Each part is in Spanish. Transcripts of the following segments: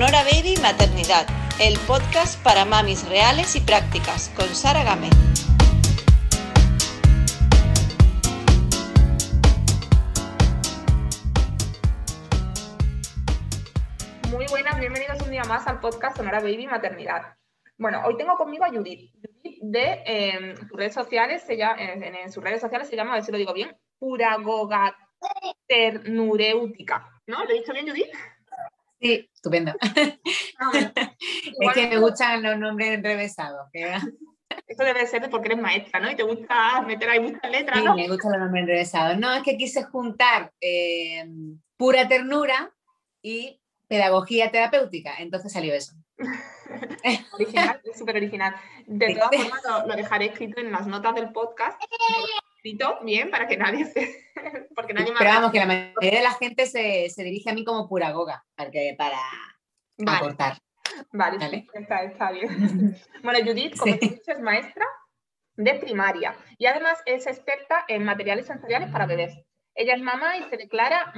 Sonora Baby Maternidad, el podcast para mamis reales y prácticas, con Sara Gámez. Muy buenas, bienvenidos un día más al podcast Sonora Baby Maternidad. Bueno, hoy tengo conmigo a Judith. Judith de em, sus redes sociales, en, sus redes sociales se llama, a ver si lo digo bien, Puragoga Ternureutica. ¿No? ¿Lo he dicho bien, Judith? Sí, estupendo. Ah, es que me gustan los nombres enrevesados. Eso debe ser porque eres maestra, ¿no? Y te gusta meter ahí muchas letras, sí, me gustan los nombres enrevesados. No, es que quise juntar eh, pura ternura y pedagogía terapéutica, entonces salió eso. original, súper original. De todas formas, lo, dejaré escrito en las notas del podcast. Escrito bien para que nadie se. Porque nadie Pero vamos, que la mayoría de la gente se, se dirige a mí como pura goga, para, para vale. aportar. Vale, Está, está, bien. bueno, Judith, como te he dicho, es maestra de primaria y además es experta en materiales sensoriales para bebés. Ella es mamá y se declara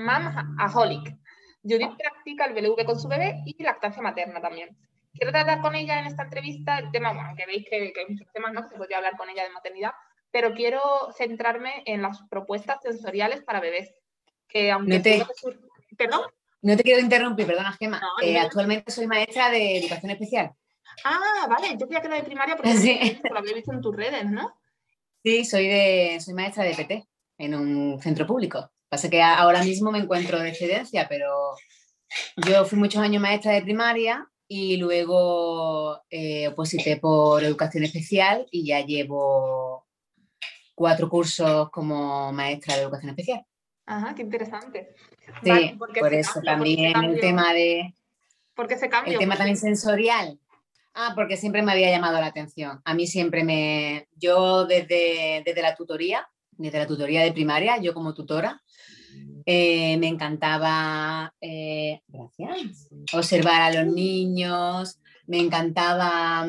aholic. Judith practica el BLV con su bebé y lactancia materna también. Quiero tratar con ella en esta entrevista el tema, bueno, que veis que, que hay muchos temas, ¿no? Se podría hablar con ella de maternidad, pero quiero centrarme en las propuestas sensoriales para bebés. Que aunque no te, ¿Perdón? No te quiero interrumpir, perdona, Gemma. No, eh, actualmente soy maestra de educación especial. Ah, vale, yo creía que era de primaria porque sí. lo había visto en tus redes, ¿no? Sí, soy, de, soy maestra de PT en un centro público. Pasa que ahora mismo me encuentro de excedencia, pero yo fui muchos años maestra de primaria y luego eh, oposité por educación especial y ya llevo cuatro cursos como maestra de educación especial. Ajá, qué interesante. Sí, vale, por eso cambio, también el tema de... ¿Por qué se cambia? El tema también sensorial. Ah, porque siempre me había llamado la atención. A mí siempre me... Yo desde, desde la tutoría, desde la tutoría de primaria, yo como tutora, eh, me encantaba eh, observar a los niños, me encantaba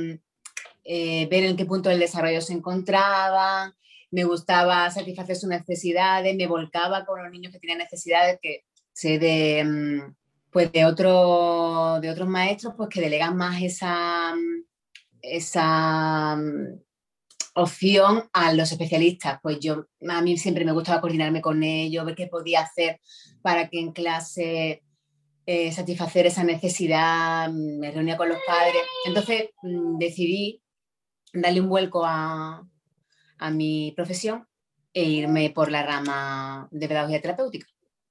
eh, ver en qué punto del desarrollo se encontraban, me gustaba satisfacer sus necesidades, me volcaba con los niños que tenían necesidades que sé de, mm, pues de, otro, de otros maestros pues que delegan más esa, esa mm, opción a los especialistas. Pues yo, a mí siempre me gustaba coordinarme con ellos, ver qué podía hacer para que en clase eh, satisfacer esa necesidad, me reunía con los padres. Entonces mm, decidí darle un vuelco a, a, mi profesión e irme por la rama de pedagogía terapéutica.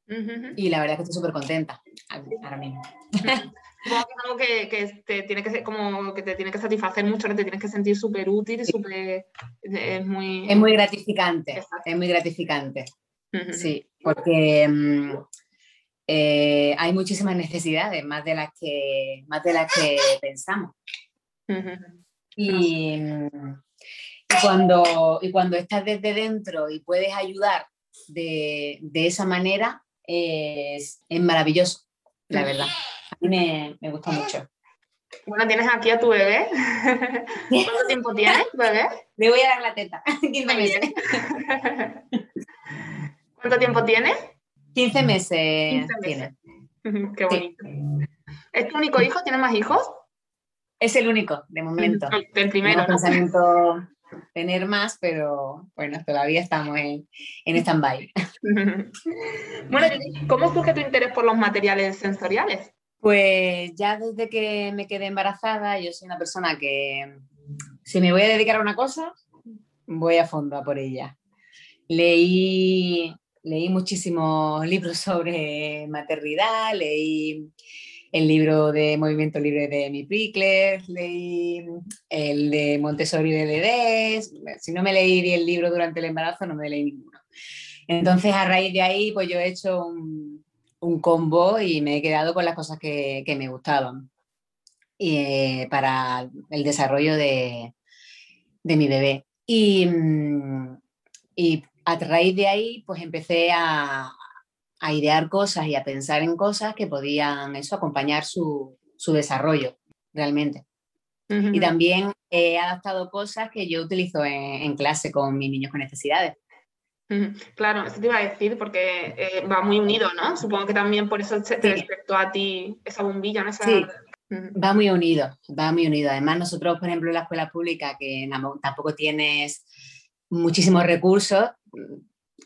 Uh -huh. Y la verdad es que estoy súper contenta ahora mismo. Supongo que es algo que, que, te tiene que ser como que te tiene que satisfacer mucho, que te tienes que sentir súper útil y súper es muy es muy gratificante, Exacto. es muy gratificante. Uh -huh. Sí, porque um, eh, hay muchísimas necesidades, más de las que más de las que pensamos. Uh -huh. y, y, cuando y cuando estás desde dentro y puedes ayudar de, de esa manera es, es maravilloso, la verdad mí me, me gusta mucho. Bueno, tienes aquí a tu bebé. ¿Cuánto tiempo tienes, bebé? Le voy a dar la teta. 15 meses. ¿Cuánto tiempo tiene? 15 meses. 15 meses. Tiene. Qué bonito. Sí. ¿Es tu único hijo? ¿Tienes más hijos? Es el único, de momento. El primero. ¿no? pensamiento tener más, pero bueno, todavía estamos en, en stand-by. bueno, ¿cómo surge tu interés por los materiales sensoriales? Pues ya desde que me quedé embarazada, yo soy una persona que si me voy a dedicar a una cosa, voy a fondo a por ella. Leí, leí muchísimos libros sobre maternidad, leí el libro de Movimiento Libre de Mi Prickler, leí el de Montessori de Ledés. Si no me leí el libro durante el embarazo, no me leí ninguno. Entonces, a raíz de ahí, pues yo he hecho un, un combo y me he quedado con las cosas que, que me gustaban y, eh, para el desarrollo de, de mi bebé. Y, y, a raíz de ahí, pues empecé a, a, idear cosas y a pensar en cosas que podían eso, acompañar su, su desarrollo realmente. Uh -huh. Y también he adaptado cosas que yo utilizo en, en clase con mis niños con necesidades. Claro, eso te iba a decir porque eh, va muy unido, ¿no? Supongo que también por eso te sí. despertó a ti esa bombilla, ¿no? Esa, sí. Va muy unido, va muy unido. Además, nosotros, por ejemplo, en la escuela pública, que tampoco tienes muchísimos recursos,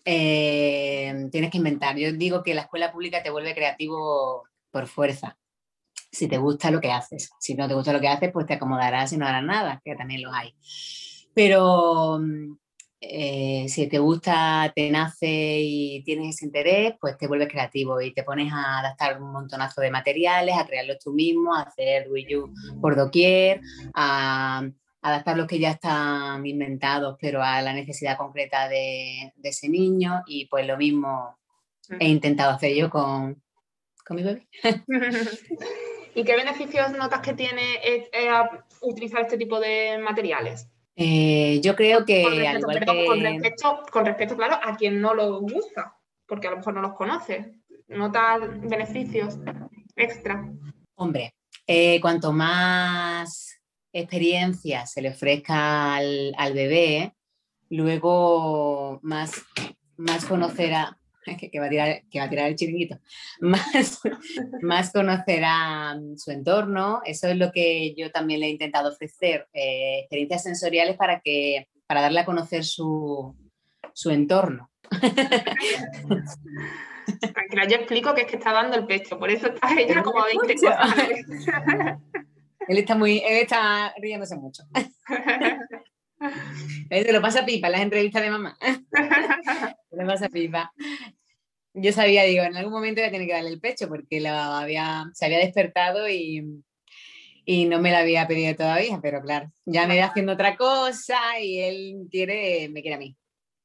eh, tienes que inventar. Yo digo que la escuela pública te vuelve creativo por fuerza. Si te gusta lo que haces. Si no te gusta lo que haces, pues te acomodarás y no harás nada, que también los hay. Pero eh, si te gusta, te nace y tienes ese interés, pues te vuelves creativo y te pones a adaptar un montonazo de materiales, a crearlos tú mismo, a hacer do por doquier, a adaptar los que ya están inventados, pero a la necesidad concreta de, ese niño. Y pues lo mismo he intentado hacer yo con, con mi bebé. ¿Y qué beneficios notas que tiene eh, utilizar este tipo de materiales? Eh, yo creo que, con, respecto, claro, a quien no lo gusta, porque a lo mejor no los conoce, nota beneficios extra. Hombre, eh, cuanto más experiencia se le ofrezca al, al bebé, luego más, más conocerá que, va a tirar, que va a tirar el chiringuito, más, más conocerá su entorno. Eso es lo que yo también le he intentado ofrecer, eh, experiencias sensoriales para, que, para darle a conocer su, su entorno. Tranquila, yo explico que es que está dando el pecho, por eso está ella como 20 Él está muy, él está riéndose mucho. Se lo pasa pipa en las entrevistas de mamá. Se lo pasa pipa. Yo sabía, digo, en algún momento iba a tener que darle el pecho porque la había, se había despertado y, y no me la había pedido todavía, pero claro, ya me iba haciendo otra cosa y él quiere, me quiere a mí.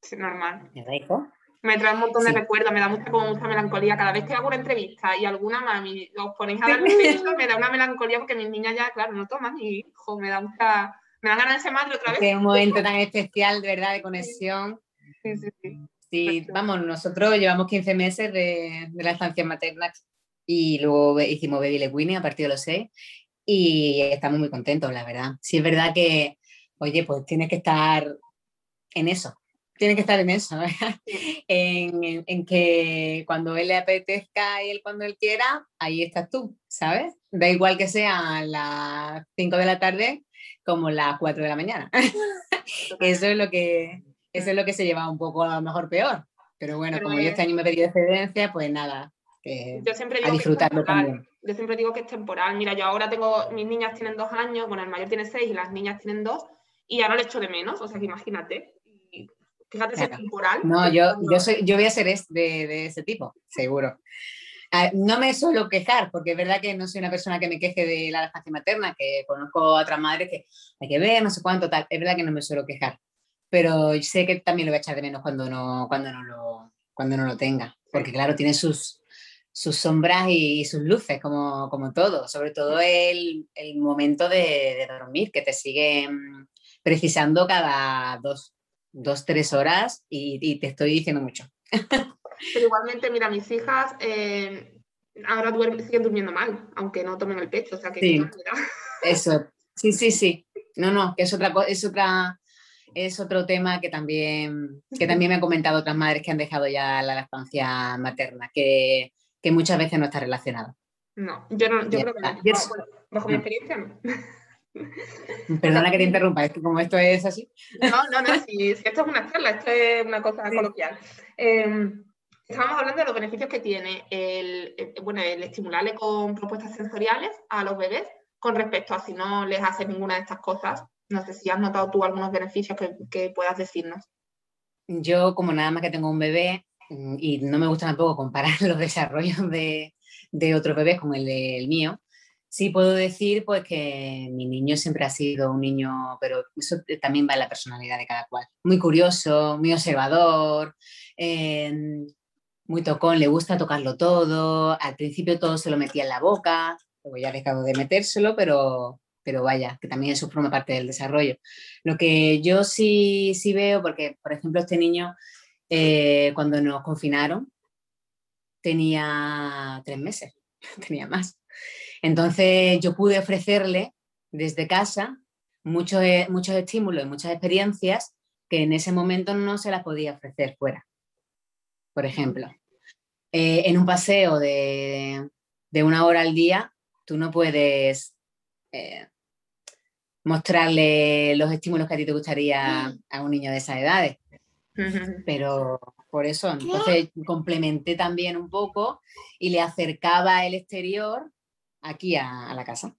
Sí, normal. ¿Me rico? Me trae un montón de recuerdos, me da mucha, como mucha melancolía. Cada vez que hago una entrevista y alguna mami os ponéis a darme pecho, me da una melancolía porque mis niñas ya, claro, no toman y hijo, me da mucha me van a ganar ese madre otra vez. Es un momento tan especial, de verdad, de conexión. Sí, sí, sí. Sí, vamos, nosotros llevamos 15 meses de, de la estancia materna y luego hicimos Baby Le a partir de los 6 y estamos muy contentos, la verdad. Sí, es verdad que, oye, pues tienes que estar en eso, tienes que estar en eso, en, en, que cuando él le apetezca y él cuando él quiera, ahí estás tú, ¿sabes? Da igual que sea las 5 de la tarde como las 4 de la mañana. eso, es lo que, eso es lo que se lleva un poco a lo mejor peor. Pero bueno, como yo este año me he pedido excedencia, pues nada, yo siempre digo a disfrutarlo también. Yo siempre digo que es temporal. Mira, yo ahora tengo, mis niñas tienen dos años, bueno, el mayor tiene seis y las niñas tienen dos, y ya no le echo de menos, o sea que imagínate. Fíjate si es temporal. No, yo, yo, soy, yo voy a ser de, de ese tipo, seguro. Ah, no me suelo quejar, porque es verdad que no soy una persona que me queje de la lactancia materna, que conozco a otras madres que hay que ver, no sé cuánto, tal. Es verdad que no me suelo quejar, pero sé que también lo voy a echar de menos cuando no, cuando no, lo, cuando no lo tenga, porque claro, tiene sus, sus sombras y, sus luces, como, como todo, sobre todo el, el momento de, dormir, que te sigue mm, precisando cada dos, dos tres horas y, y te estoy diciendo mucho. Pero igualmente, mira, mis hijas eh, ahora siguen durmiendo mal, aunque no tomen el pecho. O sea que sí. Eso, sí, sí, sí. No, no, que es otra es otra es otro tema que también, que también me han comentado otras madres que han dejado ya la lactancia materna, que, que muchas veces no está relacionado. No, yo, no, yo creo que no. bajo mi experiencia no. Perdona que te interrumpa, es que como esto es así. No, no, no, si, esto es una charla, esto es una cosa coloquial. Eh, Estábamos hablando de los beneficios que tiene el, bueno, el estimularle con propuestas sensoriales a los bebés con respecto a si no les hace ninguna de estas cosas. No sé si has notado tú algunos beneficios que, puedas decirnos. Yo, como nada más que tengo un bebé, mm, y no me gusta tampoco comparar los desarrollos de, de otros bebés con el del mío, sí puedo decir pues que mi niño siempre ha sido un niño, pero eso también va en la personalidad de cada cual. Muy curioso, muy observador, eh, muy tocón, le gusta tocarlo todo, al principio todo se lo metía en la boca, luego ya ha dejado de metérselo, pero, pero vaya, que también eso forma parte del desarrollo. Lo que yo sí, sí veo, porque por ejemplo este niño eh, cuando nos confinaron tenía tres meses, tenía más. Entonces yo pude ofrecerle desde casa muchos, muchos estímulos y muchas experiencias que en ese momento no se las podía ofrecer fuera, por ejemplo. Eh, en un paseo de, una hora al día, tú no puedes eh, mostrarle los estímulos que a ti te gustaría a un niño de esas edades. Pero por eso, entonces complementé también un poco y le acercaba el exterior aquí a, la casa.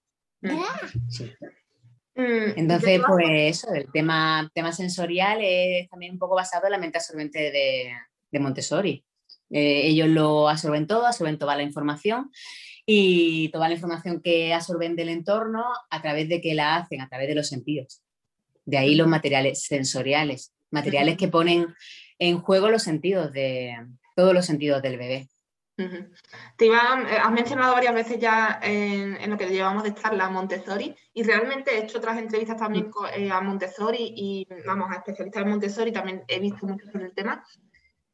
Mm, entonces, pues eso, el tema, tema sensorial es también un poco basado en la mente absorbente de, Montessori. Eh, ellos lo absorben todo, absorben toda la información y toda la información que absorben del entorno a través de que la hacen, a través de los sentidos. De ahí los materiales sensoriales, materiales que ponen en juego los sentidos de todos los sentidos del bebé. Te iba, eh, has mencionado varias veces ya en, lo que llevamos de charla Montessori y realmente he hecho otras entrevistas también eh, a Montessori y vamos a especialistas en Montessori, también he visto mucho sobre el tema.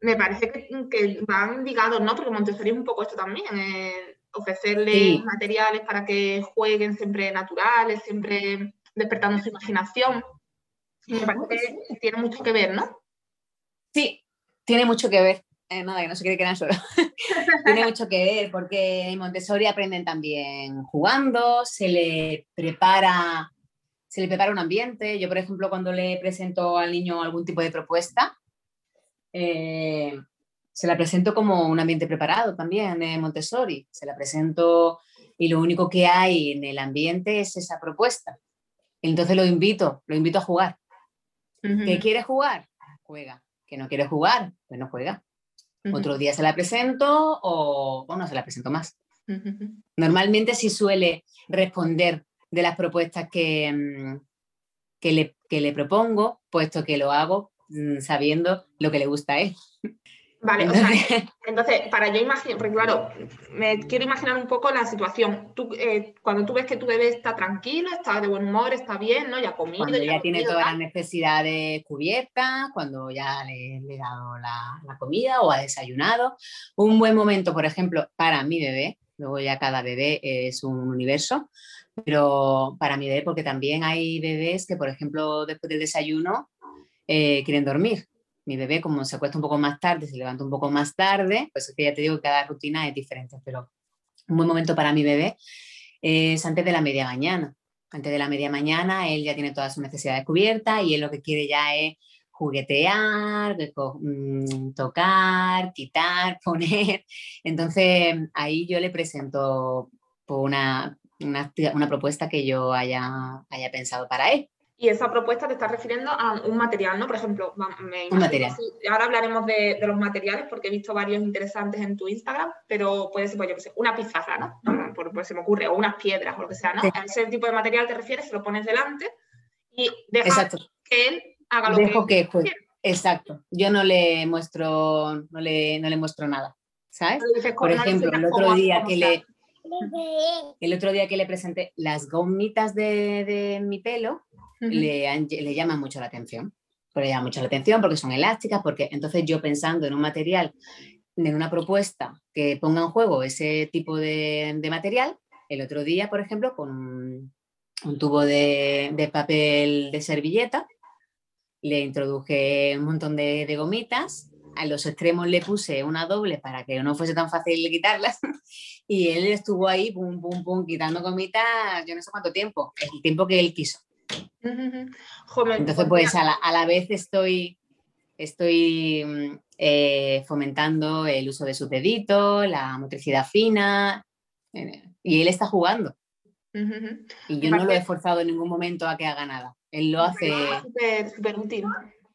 Me parece que, van ligados, ¿no? Porque Montessori es un poco esto también, eh, ofrecerles materiales para que jueguen siempre naturales, siempre despertando su imaginación. me parece que tiene mucho que ver, ¿no? Sí, tiene mucho que ver. Eh, nada, que no se quiere quedar solo. tiene mucho que ver porque en Montessori aprenden también jugando, se le prepara se le prepara un ambiente. Yo, por ejemplo, cuando le presento al niño algún tipo de propuesta, eh, se la presento como un ambiente preparado también en Montessori. Se la presento y lo único que hay en el ambiente es esa propuesta. Entonces lo invito, lo invito a jugar. ¿Qué quiere jugar? Juega. ¿Que no quiere jugar? Pues no juega. Otro día se la presento o, no se la presento más. Normalmente sí suele responder de las propuestas que, mm, que, le, que le propongo, puesto que lo hago mm, sabiendo lo que le gusta a él. Vale, o sea, entonces, para yo imaginar, porque claro, me quiero imaginar un poco la situación. Tú, eh, cuando tú ves que tu bebé está tranquilo, está de buen humor, está bien, ¿no? Ya ha comido. Cuando ya, tiene todas las necesidades cubiertas, cuando ya le, he dado la, la, comida o ha desayunado. Un buen momento, por ejemplo, para mi bebé, luego ya cada bebé es un universo, pero para mi bebé, porque también hay bebés que, por ejemplo, después del desayuno eh, quieren dormir mi bebé, como se acuesta un poco más tarde, se levanta un poco más tarde, pues es que ya te digo que cada rutina es diferente, pero un buen momento para mi bebé es antes de la media mañana. Antes de la media mañana él ya tiene todas sus necesidades cubiertas y él lo que quiere ya es juguetear, mm, tocar, quitar, poner. Entonces ahí yo le presento una, una, una propuesta que yo haya, haya pensado para él. Y esa propuesta te está refiriendo a un material, ¿no? Por ejemplo, me un material. ahora hablaremos de, los materiales porque he visto varios interesantes en tu Instagram, pero puede ser, pues yo qué sé, una pizarra, ¿no? Por, pues se me ocurre, o unas piedras o lo que sea, ¿no? A ese tipo de material te refieres, se lo pones delante y dejas que él haga lo Dejo que, que Exacto. Yo no le muestro, no le, no le muestro nada. ¿Sabes? Por ejemplo, el otro día que le. El otro día que le presenté las gomitas de, de mi pelo, le, le llaman mucho la atención. le llama mucho la atención porque son elásticas, porque entonces yo pensando en un material, en una propuesta que ponga en juego ese tipo de, material, el otro día, por ejemplo, con un, tubo de, papel de servilleta, le introduje un montón de, de, gomitas, a los extremos le puse una doble para que no fuese tan fácil quitarlas y él estuvo ahí, pum, pum, pum, quitando gomitas, yo no sé cuánto tiempo, el tiempo que él quiso. Entonces, pues a la, vez estoy, estoy mm, eh, fomentando el uso de sus deditos, la motricidad fina, eh, y él está jugando. Y yo no lo he forzado en ningún momento a que haga nada. Él lo hace. Súper útil.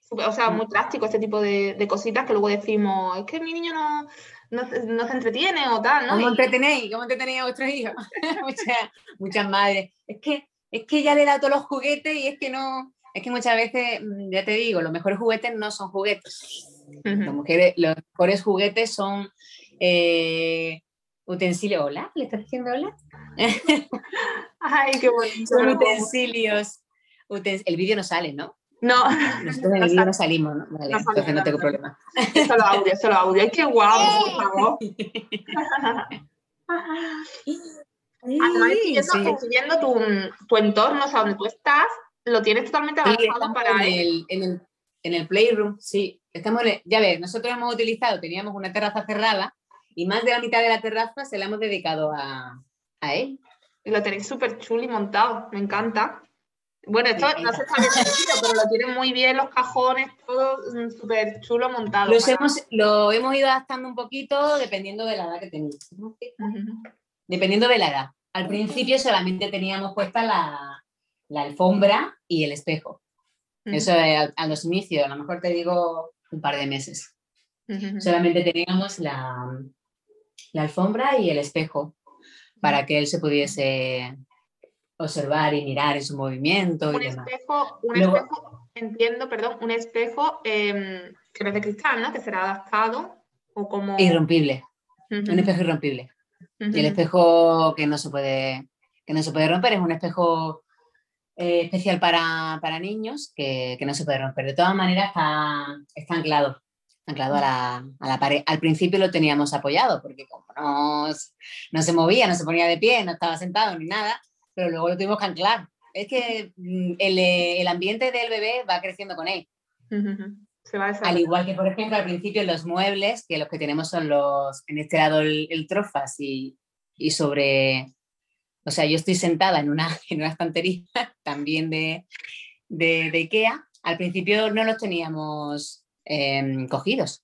o sea, muy práctico este tipo de, cositas que luego decimos, es que mi niño no, no, se entretiene o tal, ¿no? ¿Cómo entretenéis? ¿Cómo entretenéis a vuestros hijos? muchas, muchas madres. Es que es que ya le he dado todos los juguetes y es que no, es que muchas veces, mm, ya te digo, los mejores juguetes no son juguetes. mujeres, los mejores juguetes son eh, utensilios. Hola, ¿le estás diciendo hola? Ay, qué bonito. Son utensilios. el vídeo no sale, ¿no? No. Nosotros en el vídeo no salimos, ¿no? Vale, entonces no tengo problema. Solo audio, solo audio. Ay, qué guapo, por favor. Además, siguiendo, tu, tu, entorno, o sea, donde tú estás, lo tienes totalmente adaptado para en el, en el, en el playroom, sí. Estamos ya ves, nosotros hemos utilizado, teníamos una terraza cerrada y más de la mitad de la terraza se la hemos dedicado a, a él. Y lo tenéis súper chulo y montado, me encanta. Bueno, esto no se está bien pero lo tienen muy bien los cajones, todo mm, súper chulo montado. hemos, lo hemos ido adaptando un poquito dependiendo de la edad que tenéis. Dependiendo de la edad. Al principio solamente teníamos puesta la, alfombra y el espejo. Eso a, los inicios, a lo mejor te digo un par de meses. Solamente teníamos la, la alfombra y el espejo para que él se pudiese observar y mirar en su movimiento. Un, espejo, un espejo, entiendo, perdón, un espejo em, que no es de cristal, ¿no? Que será adaptado o como... Irrompible, un espejo irrompible. Y el espejo que no se puede, que no se puede romper es un espejo eh, especial para, para niños que, que, no se puede romper. De todas maneras está, está anclado, anclado a la, a la, pared. Al principio lo teníamos apoyado porque como no, no se movía, no se ponía de pie, no estaba sentado ni nada, pero luego lo tuvimos que anclar. Es que mm, el, eh, el ambiente del bebé va creciendo con él. Al igual que, por ejemplo, al principio los muebles, que los que tenemos son los, en este lado el, trofas y, y, sobre, o sea, yo estoy sentada en una, en una estantería también de, de, de, IKEA. Al principio no los teníamos em, cogidos,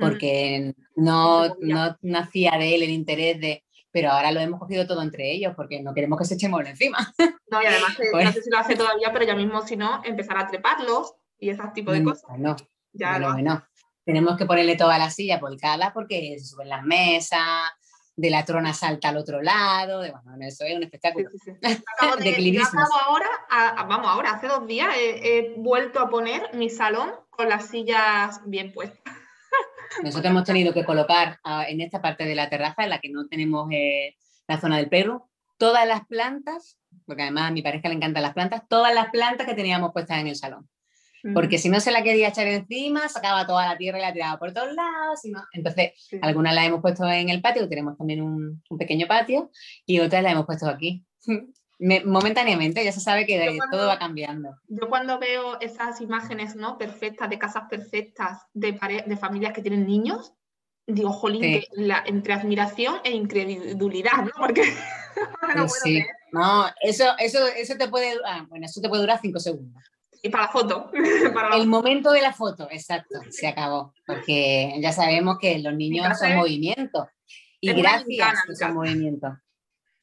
porque no, no nacía de él el interés de, pero ahora lo hemos cogido todo entre ellos porque no queremos que se echemos encima. No, y además, eh, no sé si lo hace todavía, pero ya mismo, si no, empezar a treparlos y ese tipo de mm, cosas. No, ya no. no. Tenemos que ponerle toda la silla volcada porque se suben las mesas, de la trona salta al otro lado, de, bueno, eso es un espectáculo. Sí, sí, de, ahora, vamos, ahora, hace dos días he vuelto a poner mi salón con las sillas bien puestas. Nosotros hemos tenido que colocar ah, en esta parte de la terraza, en la que no tenemos eh, la zona del perro, todas las plantas, porque además a mi pareja le encantan las plantas, todas las plantas que teníamos puestas en el salón. Porque si no se la quería echar encima, sacaba toda la tierra y la tiraba por todos lados. Entonces, algunas las hemos puesto en el patio, tenemos también un, un pequeño patio, y otras las hemos puesto aquí. momentáneamente, ya se sabe que todo va cambiando. Yo cuando veo esas imágenes ¿no? perfectas, de casas perfectas, de, de familias que tienen niños, digo, jolín, entre admiración e incredulidad, ¿no? Porque no, sí. no eso, eso, eso te puede, ah, bueno, eso te puede durar cinco segundos. Y para la foto. El momento de la foto, exacto, se acabó. Porque ya sabemos que los niños son movimiento. Y gracias a ese movimiento.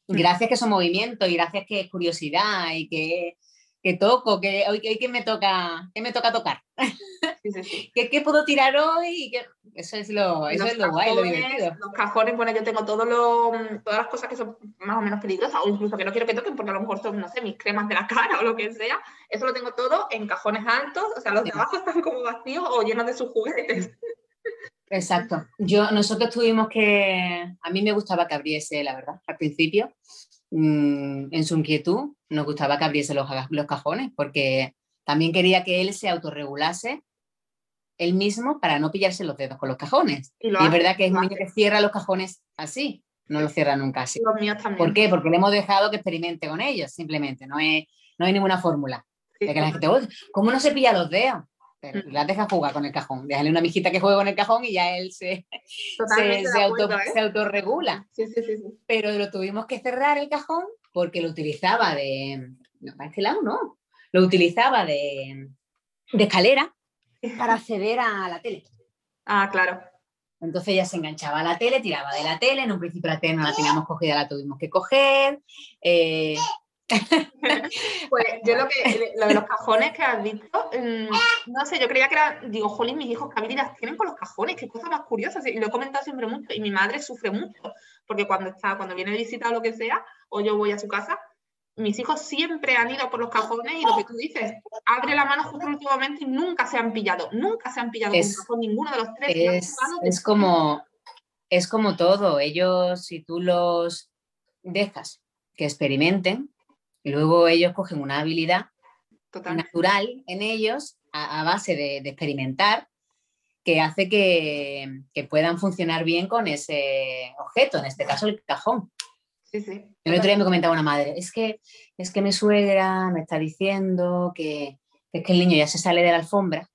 Gracias que son movimiento y gracias que es curiosidad y que, que toco, que hoy, que me toca, que me toca tocar. ¿Qué, puedo tirar hoy? Eso es lo, eso es lo guay, lo divertido. Los cajones, bueno, yo tengo todo lo, todas las cosas que son más o menos peligrosas o incluso que no quiero que toquen porque a lo mejor son, no sé, mis cremas de la cara o lo que sea. Eso lo tengo todo en cajones altos, o sea, los de abajo están como vacíos o llenos de sus juguetes. Exacto. Yo, nosotros tuvimos que, a mí me gustaba que abriese, la verdad, al principio, mm, en su inquietud, nos gustaba que abriese los, los cajones, porque también quería que él se autorregulase él mismo para no pillarse los dedos con los cajones. Y, es verdad que es un niño que cierra los cajones así, no lo cierra nunca así. Los míos también. ¿Por qué? Porque le hemos dejado que experimente con ellos, simplemente, no, es, no hay ninguna fórmula. ¿Cómo no se pilla los dedos? Mm. las deja jugar con el cajón. Déjale una mijita que juegue con el cajón y ya él se, se, se, auto, ¿eh? se, autorregula. Sí, sí, sí, pero lo tuvimos que cerrar el cajón porque lo utilizaba de. No, para este lado no. Lo utilizaba de, de escalera para acceder a la tele. Ah, claro. Entonces ya se enganchaba a la tele, tiraba de la tele, en un principio la tele no la teníamos cogida, la tuvimos que coger. Eh, pues yo lo que, lo de los cajones que has dicho, mm, no sé, yo creía que era, digo, jolín, mis hijos, ¿qué habilidades tienen con los cajones? Qué cosa más curiosa. Y lo he comentado siempre mucho. Y mi madre sufre mucho, porque cuando está, cuando viene visita o lo que sea, o yo voy a su casa, mis hijos siempre han ido por los cajones y lo que tú dices, abre la mano justo últimamente y nunca se han pillado, nunca se han pillado con ninguno de los tres. Es, es como, es como todo, ellos, si tú los dejas que experimenten, y luego ellos cogen una habilidad natural en ellos a, base de, experimentar que hace que, puedan funcionar bien con ese objeto, en este caso el cajón. Sí, sí. El otro día me comentaba una madre, es que, es que mi suegra me está diciendo que, es que el niño ya se sale de la alfombra,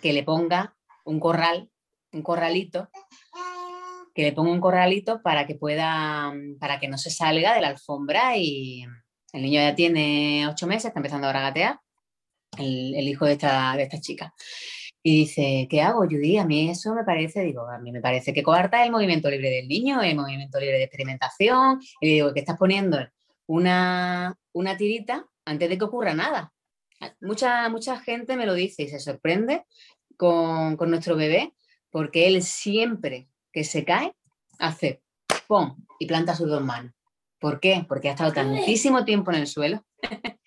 que le ponga un corral, un corralito que le pongo un corralito para que pueda, para que no se salga de la alfombra y el niño ya tiene ocho meses, está empezando ahora a gatear, el, hijo de esta, de esta chica. Y dice, ¿qué hago, Judy? A mí eso me parece, digo, a mí me parece que coarta el movimiento libre del niño, el movimiento libre de experimentación. Y digo, que estás poniendo una, una tirita antes de que ocurra nada. Mucha, mucha gente me lo dice y se sorprende con, con nuestro bebé porque él siempre que se cae hace ¡pum! y planta sus dos manos. ¿Por qué? Porque ha estado tantísimo tiempo en el suelo,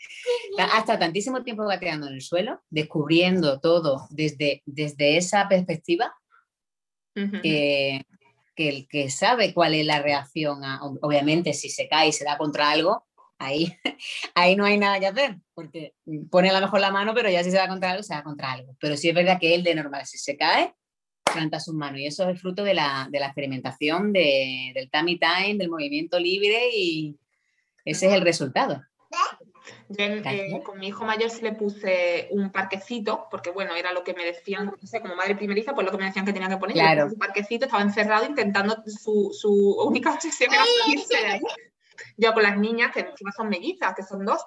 ha estado tantísimo tiempo gateando en el suelo, descubriendo todo desde, desde esa perspectiva, que, que, el que sabe cuál es la reacción, obviamente si se cae y se da contra algo, ahí, ahí no hay nada que hacer, porque pone a lo mejor la mano, pero ya si se da contra algo, se da contra algo. Pero sí es verdad que él de normal, si se cae, planta sus manos. Y eso es el fruto de la, de la experimentación del tummy time, del movimiento libre y ese es el resultado. Yo eh, con mi hijo mayor sí le puse un parquecito, porque bueno, era lo que me decían, no sé, como madre primeriza, pues lo que me decían que tenía que poner. Claro. Un parquecito, estaba encerrado intentando, su, su única obsesión era salirse de ahí. Yo con las niñas, que encima son mellizas, que son dos,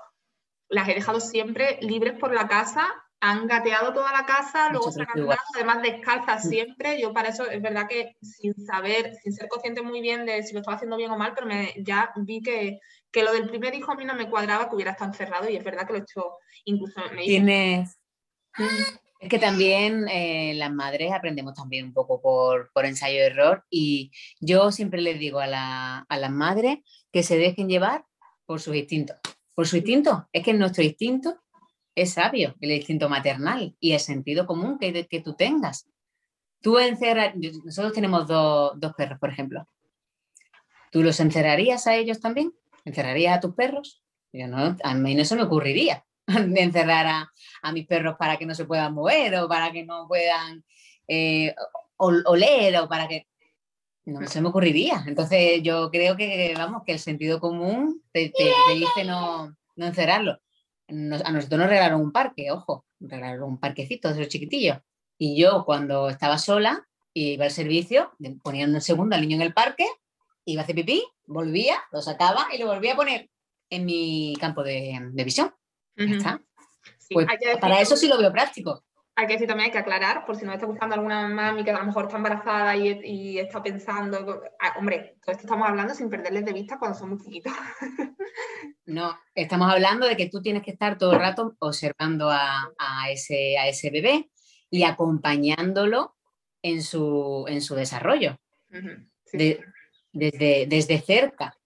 las he dejado siempre libres por la casa han gateado toda la casa, luego se han andado, además descalzas mm. siempre. Yo para eso es verdad que sin saber, sin ser consciente muy bien de si lo estaba haciendo bien o mal, pero me, ya vi que, que, lo del primer hijo a mí no me cuadraba que hubiera estado encerrado y es verdad que lo he hecho incluso me Tienes... Es que también eh, las madres aprendemos también un poco por, por ensayo-error y yo siempre les digo a, la, a las madres que se dejen llevar por sus instintos. Por su instinto, es que nuestro instinto es sabio, el instinto maternal y el sentido común que, que tú tengas. Tú encerrar, nosotros tenemos dos perros, por ejemplo. ¿Tú los encerrarías a ellos también? ¿Encerrarías a tus perros? Yo no, a mí no se me ocurriría de encerrar a, mis perros para que no se puedan mover o para que no puedan eh, oler o para que... No se me ocurriría. Entonces yo creo que, vamos, que el sentido común te, dice no, no encerrarlo a nosotros nos regalaron un parque, ojo, regalaron un parquecito de esos chiquitillos. Y yo cuando estaba sola, iba al servicio, ponía un segundo al niño en el parque, iba a hacer pipí, volvía, lo sacaba y lo volvía a poner en mi campo de, visión. Pues para eso sí lo veo práctico hay que decir también, hay que aclarar, por si no está buscando alguna mami que a lo mejor está embarazada y, está pensando, ah, hombre, todo esto estamos hablando sin perderles de vista cuando son muy chiquitos. No, estamos hablando de que tú tienes que estar todo el rato observando a, ese, a ese bebé y acompañándolo en su, en su desarrollo, desde, desde cerca.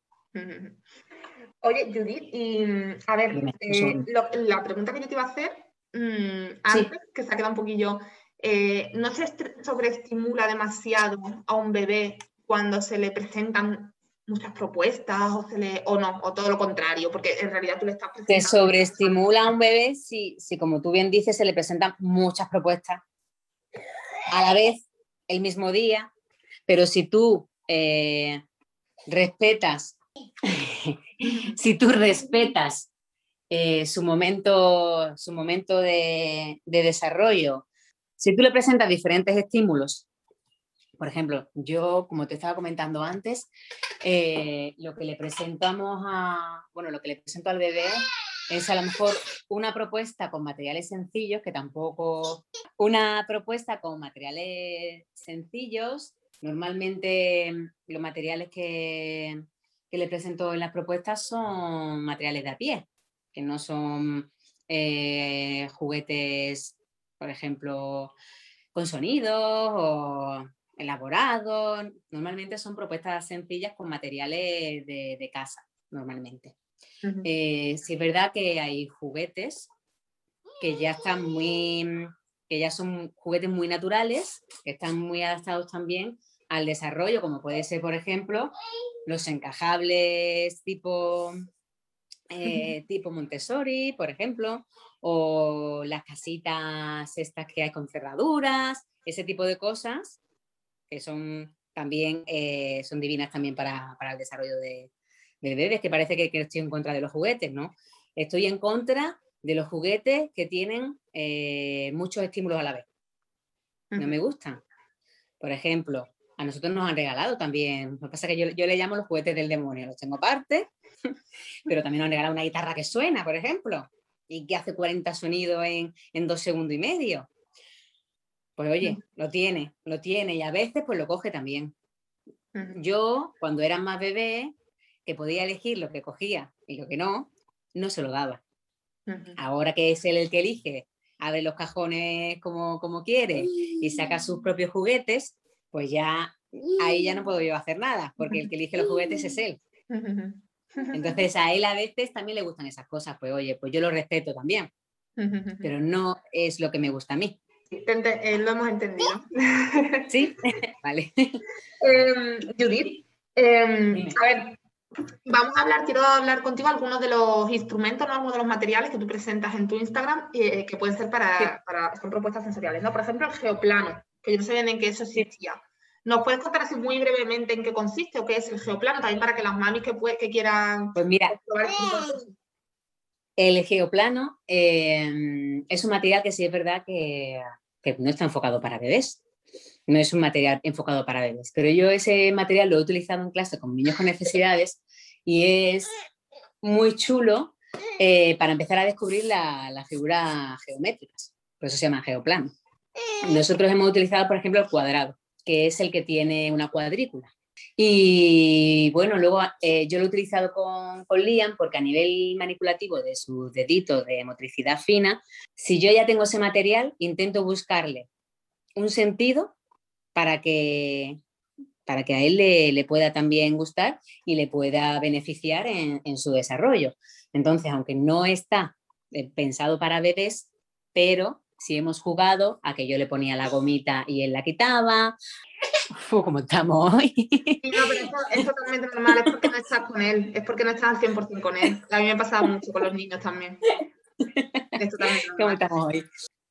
Oye, Judith, y a ver, eh, la pregunta que yo te iba a hacer Mm, antes, que se ha quedado un poquillo, eh, no se sobreestimula demasiado a un bebé cuando se le presentan muchas propuestas o, se le, o no, o todo lo contrario, porque en realidad tú le estás presentando... Se sobreestimula a un bebé si, si, como tú bien dices, se le presentan muchas propuestas a la vez, el mismo día, pero si tú eh, respetas, si tú respetas eh, su momento, su momento de, desarrollo. Si tú le presentas diferentes estímulos, por ejemplo, yo, como te estaba comentando antes, eh, lo que le presentamos a, bueno, lo que le presento al bebé es a lo mejor una propuesta con materiales sencillos, que tampoco, una propuesta con materiales sencillos, normalmente los materiales que, que le presento en las propuestas son materiales de a pie, que no son eh, juguetes, por ejemplo, con sonidos o elaborados. Normalmente son propuestas sencillas con materiales de, casa, normalmente. Eh, sí es verdad que hay juguetes que ya están muy, que ya son juguetes muy naturales, que están muy adaptados también al desarrollo, como puede ser, por ejemplo, los encajables tipo eh, tipo Montessori, por ejemplo, o las casitas estas que hay con cerraduras, ese tipo de cosas que son también eh, son divinas también para, el desarrollo de, bebés, que parece que, estoy en contra de los juguetes, ¿no? Estoy en contra de los juguetes que tienen eh, muchos estímulos a la vez. No me gustan. Por ejemplo, a nosotros nos han regalado también. Lo que pasa es que yo, yo le llamo los juguetes del demonio. Los tengo aparte, pero también nos han regalado una guitarra que suena, por ejemplo, y que hace 40 sonidos en, en dos segundos y medio. Pues oye, lo tiene, lo tiene y a veces pues lo coge también. Yo, cuando era más bebé, que podía elegir lo que cogía y lo que no, no se lo daba. Ahora que es él el que elige, abre los cajones como, como quiere y saca sus propios juguetes, pues ya ahí ya no puedo yo hacer nada, porque el que elige los juguetes es él. Entonces a él a veces también le gustan esas cosas, pues oye, pues yo lo respeto también, pero no es lo que me gusta a mí. Eh, lo hemos entendido. ¿Sí? vale. Em, Judith, em, a ver, vamos a hablar, quiero hablar contigo algunos de los instrumentos, ¿no? algunos de los materiales que tú presentas en tu Instagram eh, que pueden ser para, para- son propuestas sensoriales, ¿no? Por ejemplo, el geoplano, que sabía ni en qué eso existía. ¿Nos puedes contar así muy brevemente en qué consiste o qué es el geoplano? También para que las mamis que, quieran Pues mira, probar cosas. el geoplano eh, es un material que sí es verdad que, que no está enfocado para bebés. No es un material enfocado para bebés, pero yo ese material lo he utilizado en clase con niños con necesidades y es muy chulo eh, para empezar a descubrir la- las figuras geométricas. Por eso se llama geoplano. Nosotros hemos utilizado, por ejemplo, el cuadrado, que es el que tiene una cuadrícula. Y bueno, luego eh, yo lo he utilizado con, con Liam porque a nivel manipulativo de sus deditos de motricidad fina, si yo ya tengo ese material, intento buscarle un sentido para que, para que a él le, le pueda también gustar y le pueda beneficiar en, en su desarrollo. Entonces, aunque no está eh, pensado para bebés, pero si hemos jugado a que yo le ponía la gomita y él la quitaba. Uf, como estamos hoy. No, pero eso es totalmente normal, es porque no estás con él, es porque no estás al 100% con él. A mí me pasaba mucho con los niños también. Es totalmente ¿Cómo estamos hoy?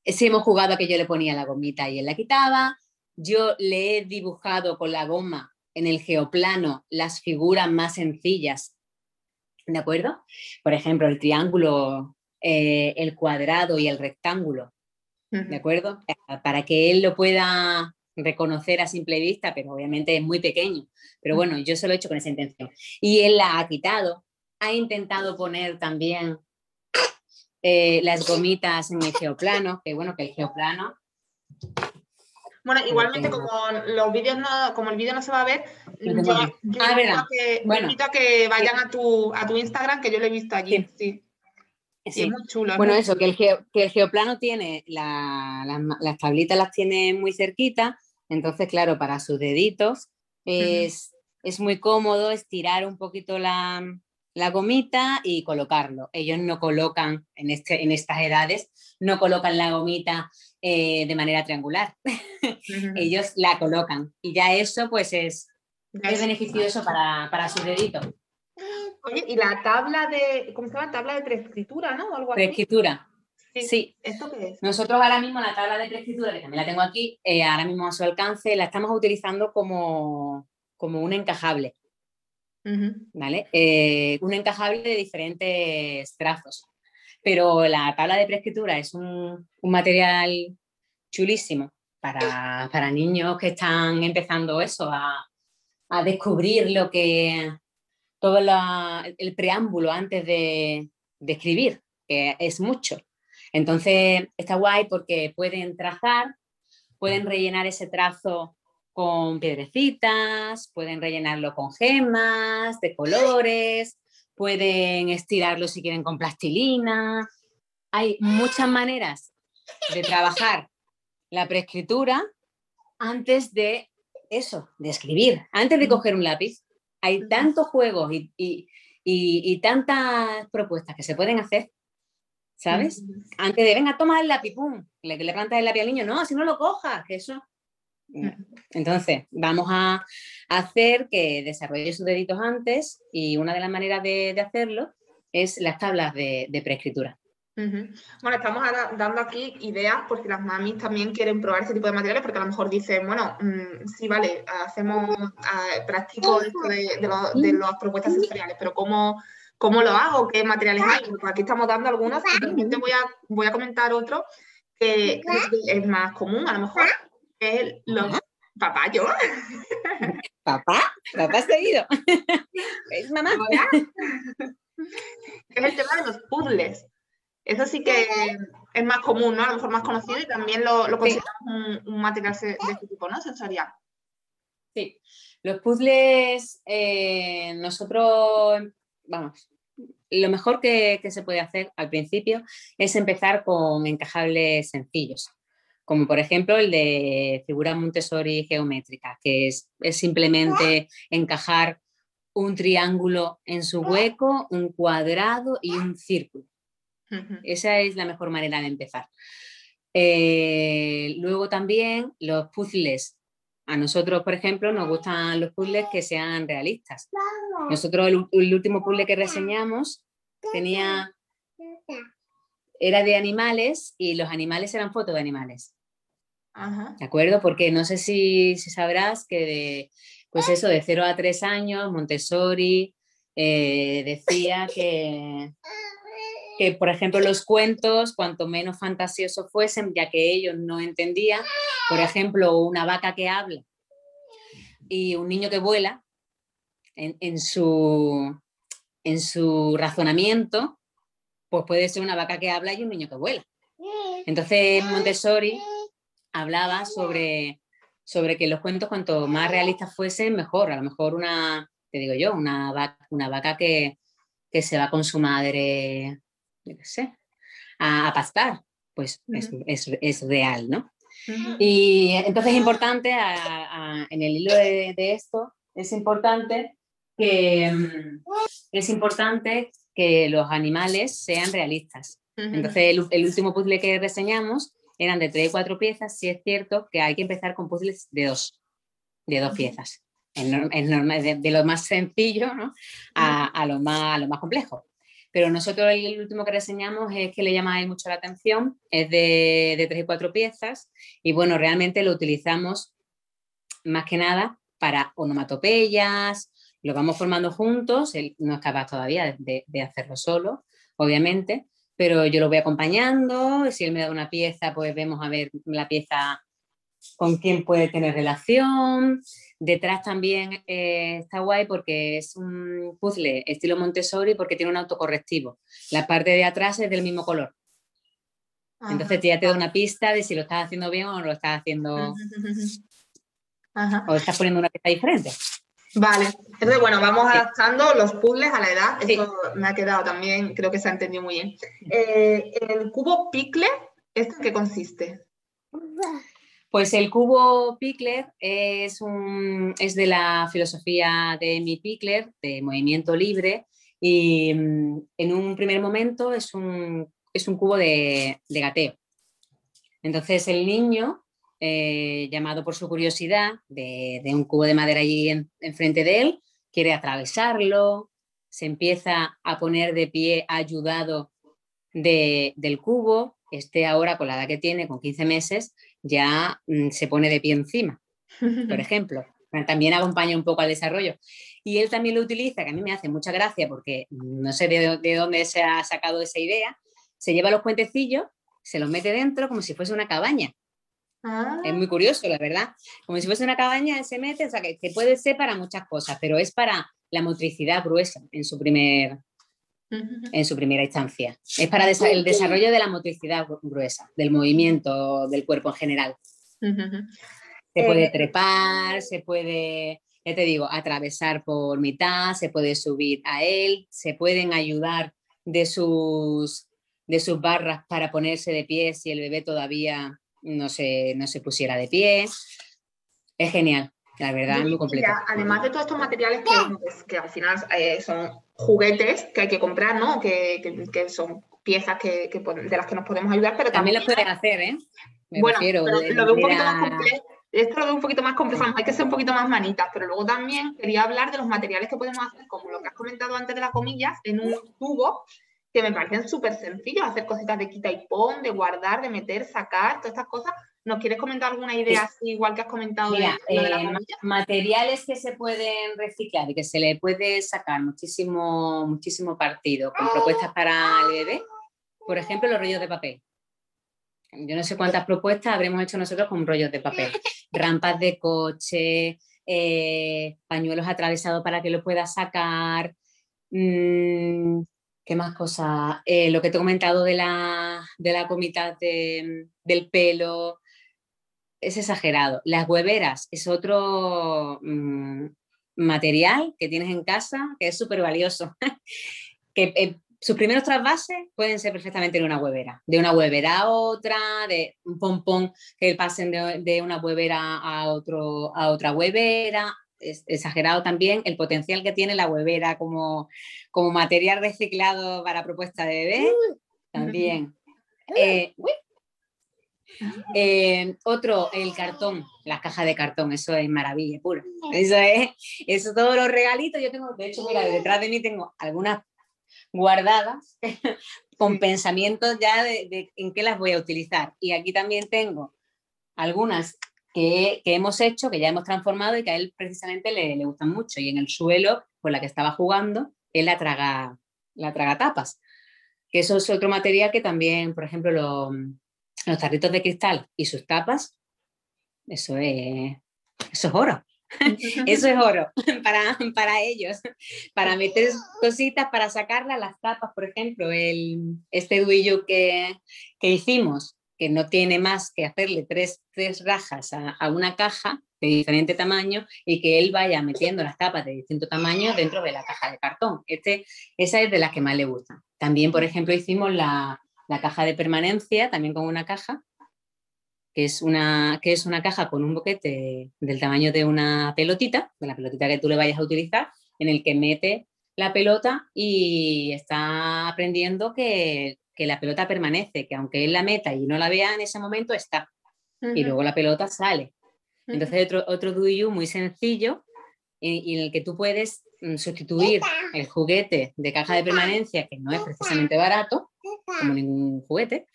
Si hemos jugado a que yo le ponía la gomita y él la quitaba. Yo le he dibujado con la goma en el geoplano las figuras más sencillas. ¿De acuerdo? Por ejemplo, el triángulo, eh, el cuadrado y el rectángulo. ¿De acuerdo? Para que él lo pueda reconocer a simple vista, pero obviamente es muy pequeño. Pero bueno, yo se lo he hecho con esa intención. Y él la ha quitado. Ha intentado poner también eh, las gomitas en el geoplano, que bueno, que el geoplano Bueno, igualmente como los vídeos no, como el vídeo no se va a ver, yo, Ah, invito, a que, Bueno. invito a que vayan a tu, a tu Instagram, que yo lo he visto allí. Sí. Sí. es muy chulo. es Bueno, muy eso, que el, geo- que el geoplano tiene la- las tablitas las tiene muy cerquita, entonces, claro, para sus deditos es, es muy cómodo estirar un poquito la, la gomita y colocarlo. Ellos no colocan, en, este, en estas edades, no colocan la gomita eh, de manera triangular, ellos la colocan y ya eso pues es es- beneficioso para, para sus deditos. Oye, y la tabla de, ¿cómo se llama? Tabla de preescritura, ¿no? O algo así. Preescritura, Sí. sí. ¿Esto qué es? Nosotros ahora mismo la tabla de preescritura, que también la tengo aquí, eh, ahora mismo a su alcance, la estamos utilizando como, como un encajable. ¿vale? Eh, un encajable de diferentes trazos. Pero la tabla de preescritura es un, un material chulísimo para, para niños que están empezando eso, a, a descubrir lo que todo la- el preámbulo antes de, de escribir, que es mucho. Entonces está guay porque pueden trazar, pueden rellenar ese trazo con piedrecitas, pueden rellenarlo con gemas de colores, pueden estirarlo si quieren con plastilina. Hay muchas maneras de trabajar la preescritura antes de eso, de escribir, antes de coger un lápiz. Hay tantos juegos y, y- y- y tantas propuestas que se pueden hacer, ¿sabes? Ujú. Antes de, venga, toma el lápiz, pum, le, le plantas el lápiz al niño, no, si no lo cojas, que eso. Entonces, vamos a hacer que desarrolle sus deditos antes y una de las maneras de, de hacerlo es las tablas de, de preescritura. Bueno, estamos ahora dando aquí ideas por si las mamis también quieren probar este tipo de materiales, porque a lo mejor dicen, bueno, mm, sí, vale, hacemos, practico esto de, de lo- de las propuestas sensoriales, pero ¿cómo, cómo lo hago? ¿Qué materiales hay? Pues aquí estamos dando algunos y también te voy a, voy a comentar otro que es más común, a lo mejor, que es los, Papá, yo. Papá, papá seguido. ¿Es mamá? es el tema de los puzzles. Eso sí que es más común, ¿no? A lo mejor más conocido y también lo, lo consideramos un, material de este tipo, ¿no? Sensorial. Sí, los puzzles, eh, nosotros, vamos, lo mejor que, se puede hacer al principio es empezar con encajables sencillos, como por ejemplo el de figura Montessori geométrica, que es, simplemente encajar un triángulo en su hueco, un cuadrado y un círculo. Esa es la mejor manera de empezar. Eh, luego también los puzzles a nosotros, por ejemplo, nos gustan los puzzles que sean realistas. Nosotros el, último puzzle que reseñamos tenía era de animales y los animales eran fotos de animales. ¿De acuerdo? Porque no sé si, sabrás que de, pues eso, de 0 a 3 años, Montessori eh, decía que, que, por ejemplo, los cuentos, cuanto menos fantasiosos fuesen, ya que ellos no entendían, por ejemplo, una vaca que habla y un niño que vuela, en, su, en su razonamiento, pues puede ser una vaca que habla y un niño que vuela. Entonces Montessori hablaba sobre, sobre que los cuentos cuanto más realistas fuesen, mejor. A lo mejor una, te digo yo, una vaca, una vaca que, que se va con su madre sé, a, pastar, pues es, real, ¿no? Y entonces es importante, en el hilo de, esto, es importante que, mm, es importante que los animales sean realistas. Entonces el, último puzzle que reseñamos eran de tres y cuatro piezas, si es cierto que hay que empezar con puzzles de dos, de dos piezas. Es normal, de, lo más sencillo a, lo más, a lo más complejo. Pero nosotros el último que reseñamos es que le llama mucho la atención, es de, tres y cuatro piezas y bueno, realmente lo utilizamos más que nada para onomatopeyas, lo vamos formando juntos, él no es capaz todavía de, de, hacerlo solo, obviamente, pero yo lo voy acompañando, si él me da una pieza, pues vemos a ver la pieza con quién puede tener relación, Detrás también eh, está guay porque es un puzzle estilo Montessori porque tiene un autocorrectivo. La parte de atrás es del mismo color. Entonces ya te da una pista de si lo estás haciendo bien o no lo estás haciendo. O estás poniendo una pieza diferente. Vale, entonces bueno, vamos adaptando los puzzles a la edad. Esto me ha quedado también, creo que se ha entendido muy bien. Eh, el cubo Pickle, ¿esto en qué consiste? Pues el cubo Pickler es, un, es de la filosofía de Amy Pickler, de movimiento libre, y mm, en un primer momento es un, es un cubo de, gateo. Entonces el niño, eh, llamado por su curiosidad de, un cubo de madera allí enfrente de él, quiere atravesarlo, se empieza a poner de pie ayudado del cubo, esté ahora con la edad que tiene, con 15 meses, ya mm, se pone de pie encima, por ejemplo. También acompaña un poco al desarrollo. Y él también lo utiliza, que a mí me hace mucha gracia porque no sé de, dónde se ha sacado esa idea. Se lleva los puentecillos, se los mete dentro como si fuese una cabaña. Es ah. muy curioso, la verdad. Como si fuese una cabaña, se mete, o sea, que, puede ser para muchas cosas, pero es para la motricidad gruesa en su primer, en su primera instancia. Es para el desarrollo de la motricidad gruesa, del movimiento del cuerpo en general. Se puede eh, trepar, se puede, ya te digo, atravesar por mitad, se puede subir a él, se pueden ayudar de sus, de sus barras para ponerse de pie si el bebé todavía no se, no se pusiera de pie. Es genial. La verdad, es muy completo. Además de todos estos materiales que, que al final eh, son juguetes que hay que comprar, ¿no? Que, que, son piezas que, de las que nos podemos ayudar, pero también... También lo pueden hacer, ¿eh? bueno, lo veo un poquito más complejo. Esto lo veo un poquito más complejo, hay que ser un poquito más manitas, pero luego también quería hablar de los materiales que podemos hacer, como lo que has comentado antes de las comillas, en un tubo, que me parecen súper sencillos, hacer cositas de quita y pon, de guardar, de meter, sacar, todas estas cosas. ¿Nos quieres comentar alguna idea así, igual que has comentado de, eh, materiales que se pueden reciclar y que se le puede sacar muchísimo, muchísimo partido con propuestas para el bebé? Por ejemplo, los rollos de papel. Yo no sé cuántas propuestas habremos hecho nosotros con rollos de papel. rampas de coche, eh, pañuelos atravesados para que lo pueda sacar. Mm, ¿Qué más cosas? Eh, lo que te he comentado de la, de la comita del pelo, es exagerado. Las hueveras es otro mm, material que tienes en casa que es súper valioso. que eh, sus primeros trasvases pueden ser perfectamente en una huevera, de una huevera a otra, de un pompón que pasen de, una huevera a, otro, a otra huevera. Es exagerado también el potencial que tiene la huevera como, como material reciclado para propuesta de bebé. También. Eh, eh, otro, el cartón, las cajas de cartón, eso es maravilla pura. Eso es, eso todos los regalitos. Yo tengo, de hecho, mira, detrás de mí tengo algunas guardadas con pensamientos ya de, en qué las voy a utilizar. Y aquí también tengo algunas que, hemos hecho, que ya hemos transformado y que a él precisamente le, le, gustan mucho. Y en el suelo, con la que estaba jugando, él la traga, la traga tapas. Que eso es otro material que también, por ejemplo, los tarritos de cristal y sus tapas, eso es, eso es oro. Eso es oro para, para ellos, para meter cositas, para sacarlas las tapas, por ejemplo, el, este duillo que, que hicimos, que no tiene más que hacerle tres, tres rajas a, una caja de diferente tamaño y que él vaya metiendo las tapas de distinto tamaño dentro de la caja de cartón. Este, esa es de las que más le gustan. También, por ejemplo, hicimos la, la caja de permanencia, también con una caja, que es una, que es una caja con un boquete del tamaño de una pelotita, de la pelotita que tú le vayas a utilizar, en el que mete la pelota y está aprendiendo que, la pelota permanece, que aunque él la meta y no la vea en ese momento, está. Y luego la pelota sale. Entonces, otro, otro do you muy sencillo y en el que tú puedes mm, sustituir el juguete de caja de permanencia, que no es precisamente barato, como ningún juguete,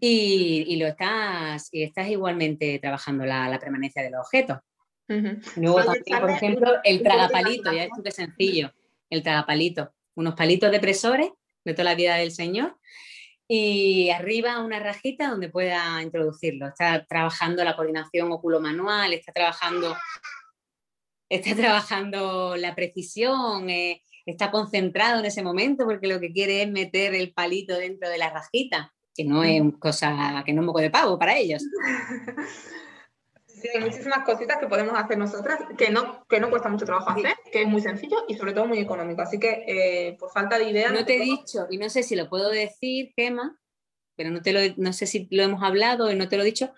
y, lo estás, y estás igualmente trabajando la, permanencia de los objetos. Luego también, por ejemplo, el tragapalito, ya esto que sencillo, el tragapalito, unos palitos depresores de toda la vida del señor y arriba una rajita donde pueda introducirlo. Está trabajando la coordinación oculomanual, está trabajando está trabajando la precisión, eh, está concentrado en ese momento porque lo que quiere es meter el palito dentro de la rajita, que no es cosa, que no es moco de pavo para ellos. Sí, hay muchísimas cositas que podemos hacer nosotras, que no, que no cuesta mucho trabajo hacer, que es muy sencillo y sobre todo muy económico. Así que eh, por falta de ideas... No te he dicho, y no sé si lo puedo decir, Gema, pero no, te lo, no sé si lo hemos hablado y no te lo he dicho,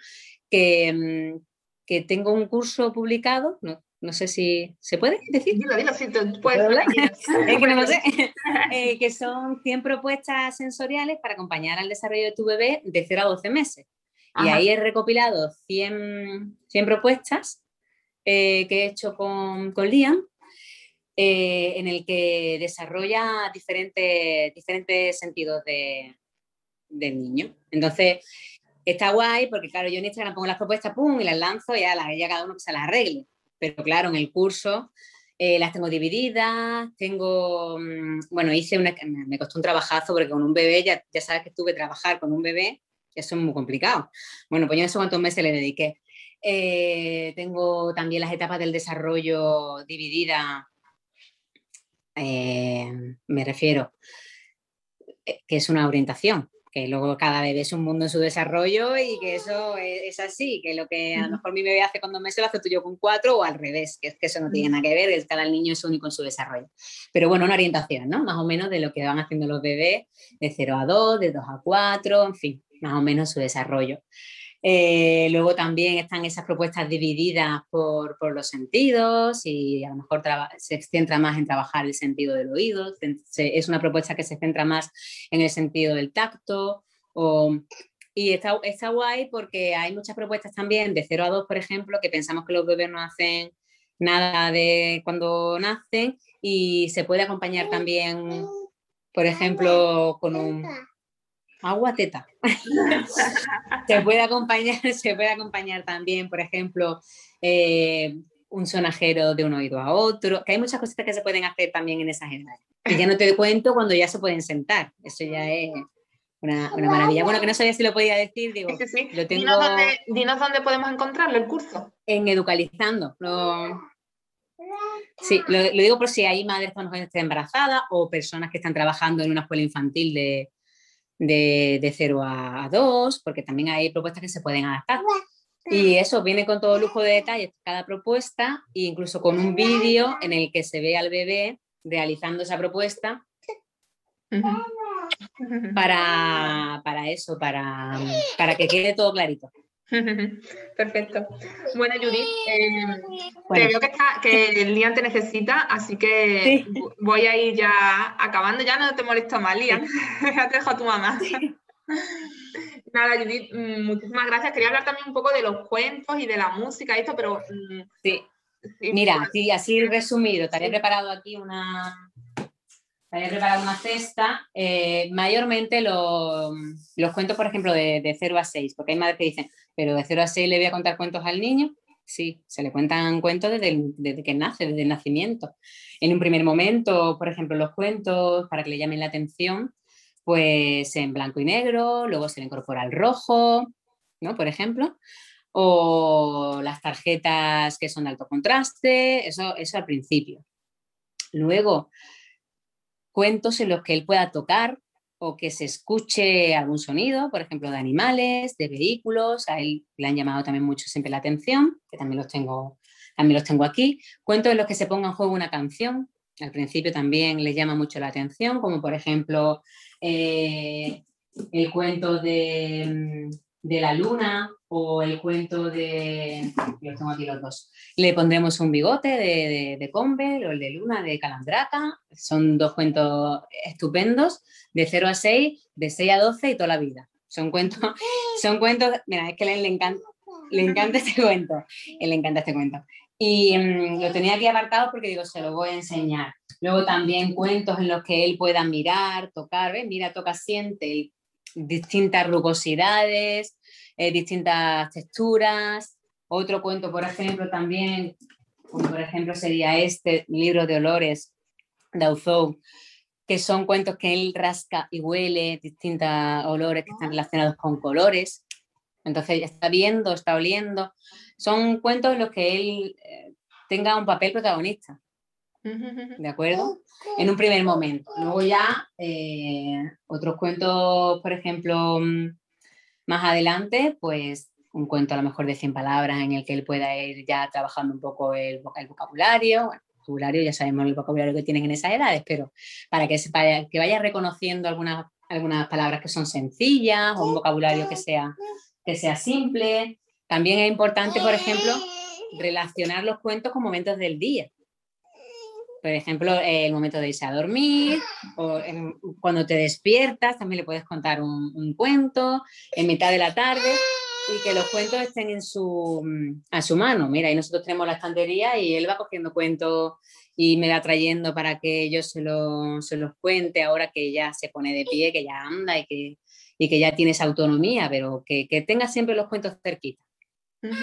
que, mm, que tengo un curso publicado, no, no sé si se puede decir. Dilo, dilo, si te puedes es que no lo sé. Eh, que son 100 propuestas sensoriales para acompañar al desarrollo de tu bebé de 0 a 12 meses. Y ahí he recopilado 100, 100 propuestas eh, que he hecho con, con Liam, eh, en el que desarrolla diferentes, diferentes sentidos de, del niño. Entonces, está guay porque, claro, yo en Instagram pongo las propuestas, pum, y las lanzo y ya, ya cada uno que se las arregle pero claro, en el curso eh, las tengo divididas, tengo, mm, bueno, hice una, me costó un trabajazo porque con un bebé, ya, ya sabes que tuve que trabajar con un bebé, eso es muy complicado. Bueno, pues yo no sé cuántos meses le dediqué. Eh, tengo también las etapas del desarrollo divididas, eh, me refiero, que es una orientación que luego cada bebé es un mundo en su desarrollo y que eso es, así, que lo que a lo mejor mi bebé hace con dos meses lo hace tuyo con cuatro o al revés, que es que eso no tiene nada que ver, cada niño es único en su desarrollo. Pero bueno, una orientación, ¿no? Más o menos de lo que van haciendo los bebés de 0 a 2, de 2 a 4, en fin, más o menos su desarrollo. Eh, luego también están esas propuestas divididas por, por, los sentidos y a lo mejor se centra más en trabajar el sentido del oído, es una propuesta que se centra más en el sentido del tacto. O, y está, está guay porque hay muchas propuestas también de 0 a 2, por ejemplo, que pensamos que los bebés no hacen nada de cuando nacen y se puede acompañar también, por ejemplo, con un agua teta. se, puede acompañar, se puede acompañar también, por ejemplo, eh, un sonajero de un oído a otro, que hay muchas cositas que se pueden hacer también en esas edades. Y ya no te cuento cuando ya se pueden sentar, eso ya es una, maravilla. Bueno, que no sabía si lo podía decir, digo, lo tengo... Dinos dónde, dinos dónde, podemos encontrarlo, el curso. En Educalizando. Sí, lo, digo por si hay madres que estén embarazadas o personas que están trabajando en una escuela infantil de, de, 0 a 2, porque también hay propuestas que se pueden adaptar. Y eso viene con todo lujo de detalles cada propuesta, e incluso con un vídeo en el que se ve al bebé realizando esa propuesta. Para, para eso, para, para que quede todo clarito. Perfecto. Bueno, Judith, eh, te veo que, el Lian te necesita, así que voy a ir ya acabando. Ya no te molesto más, Lian. ya te dejo a tu mamá. Nada, Judith, mm, muchísimas gracias. Quería hablar también un poco de los cuentos y de la música y esto, pero... Mm, sí. Mira, sí, así resumido, te había preparado aquí una, había preparado una cesta, eh, mayormente los cuentos, por ejemplo, de, de, 0 a 6, porque hay madres que dicen, pero de 0 a 6 le voy a contar cuentos al niño. Sí, se le cuentan cuentos desde, desde que nace, desde el nacimiento. En un primer momento, por ejemplo, los cuentos, para que le llamen la atención, pues en blanco y negro, luego se le incorpora el rojo, ¿no? Por ejemplo, o las tarjetas que son de alto contraste, eso, eso al principio. Luego, cuentos en los que él pueda tocar o que se escuche algún sonido, por ejemplo, de animales, de vehículos, a él le han llamado también mucho siempre la atención, que también los tengo, también los tengo aquí. Cuentos en los que se ponga en juego una canción, al principio también le llama mucho la atención, como por ejemplo eh, el cuento de, de la luna o el cuento de, yo tengo aquí los dos, le pondremos un bigote de, de, Combe o el de Luna de Calandraca, son dos cuentos estupendos, de 0 a 6, de 6 a 12 y toda la vida. Son cuentos, son cuentos, mira, es que le, le encanta, le encanta este cuento, le encanta este cuento. Y mm, lo tenía aquí apartado porque digo, se lo voy a enseñar. Luego también cuentos en los que él pueda mirar, tocar, ¿ves? Mira, toca, siente, distintas rugosidades, eh, distintas texturas. Otro cuento, por ejemplo, también, como por ejemplo sería este libro de olores de Auzou, que son cuentos que él rasca y huele distintos olores que están relacionados con colores. Entonces está viendo, está oliendo. Son cuentos en los que él eh, tenga un papel protagonista. ¿De acuerdo? En un primer momento. Luego ya eh, otros cuentos, por ejemplo, mm, más adelante, pues un cuento a lo mejor de 100 palabras en el que él pueda ir ya trabajando un poco el, vocabulario. Bueno, vocabulario, ya sabemos el vocabulario que tienen en esas edades, pero para que, para que vaya reconociendo algunas, algunas palabras que son sencillas o un vocabulario que sea, que sea simple. También es importante, por ejemplo, relacionar los cuentos con momentos del día. Por ejemplo, el momento de irse a dormir, o cuando te despiertas, también le puedes contar un, cuento en mitad de la tarde y que los cuentos estén en su, a su mano. Mira, y nosotros tenemos la estantería y él va cogiendo cuentos y me va trayendo para que yo se, lo, se los cuente ahora que ya se pone de pie, que ya anda y que, y que ya tiene esa autonomía, pero que, que tenga siempre los cuentos cerquitas.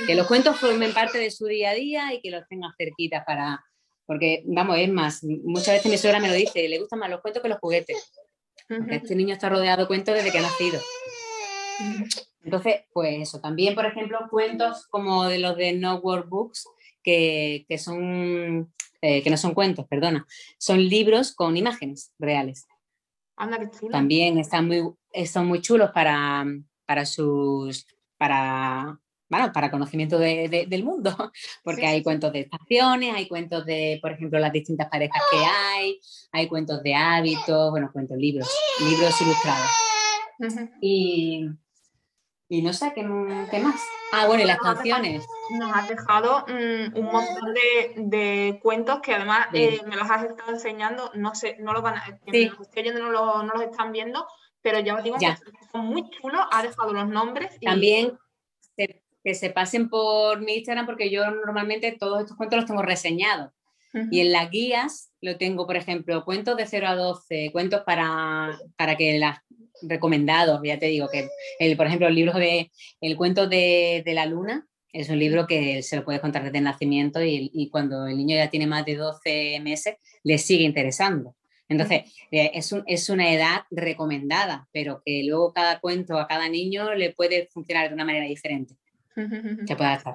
Que los cuentos formen parte de su día a día y que los tenga cerquitas para, porque, vamos, es más, muchas veces mi suegra me lo dice, le gustan más los cuentos que los juguetes. este niño está rodeado de cuentos desde que ha nacido. Entonces, pues eso, también, por ejemplo, cuentos como de los de No Workbooks, que, que son, eh, que no son cuentos, perdona, son libros con imágenes reales. Anda, qué chulo. También están muy, son muy chulos para, para sus, para bueno, para conocimiento del mundo, porque hay cuentos de estaciones, hay cuentos de, por ejemplo, las distintas parejas que hay, hay cuentos de hábitos, bueno, cuentos, libros, libros ilustrados. y, y, no sé, ¿qué, más? Ah, bueno, y las canciones. Nos has dejado mm, un montón de, cuentos que además eh, me los has estado enseñando, no sé, no los van a, sí. no, no, los están viendo, pero ya os digo que son muy chulos, ha dejado los nombres. También que se pasen por mi Instagram porque yo normalmente todos estos cuentos los tengo reseñados. Y en las guías lo tengo, por ejemplo, cuentos de 0 a 12, cuentos para, para que las recomendados, ya te digo que, el, por ejemplo, el libro de El cuento de, de la luna es un libro que se lo puedes contar desde el nacimiento y, y, cuando el niño ya tiene más de 12 meses le sigue interesando. Entonces, eh, es, es, una edad recomendada, pero que luego cada cuento a cada niño le puede funcionar de una manera diferente. Se puede hacer.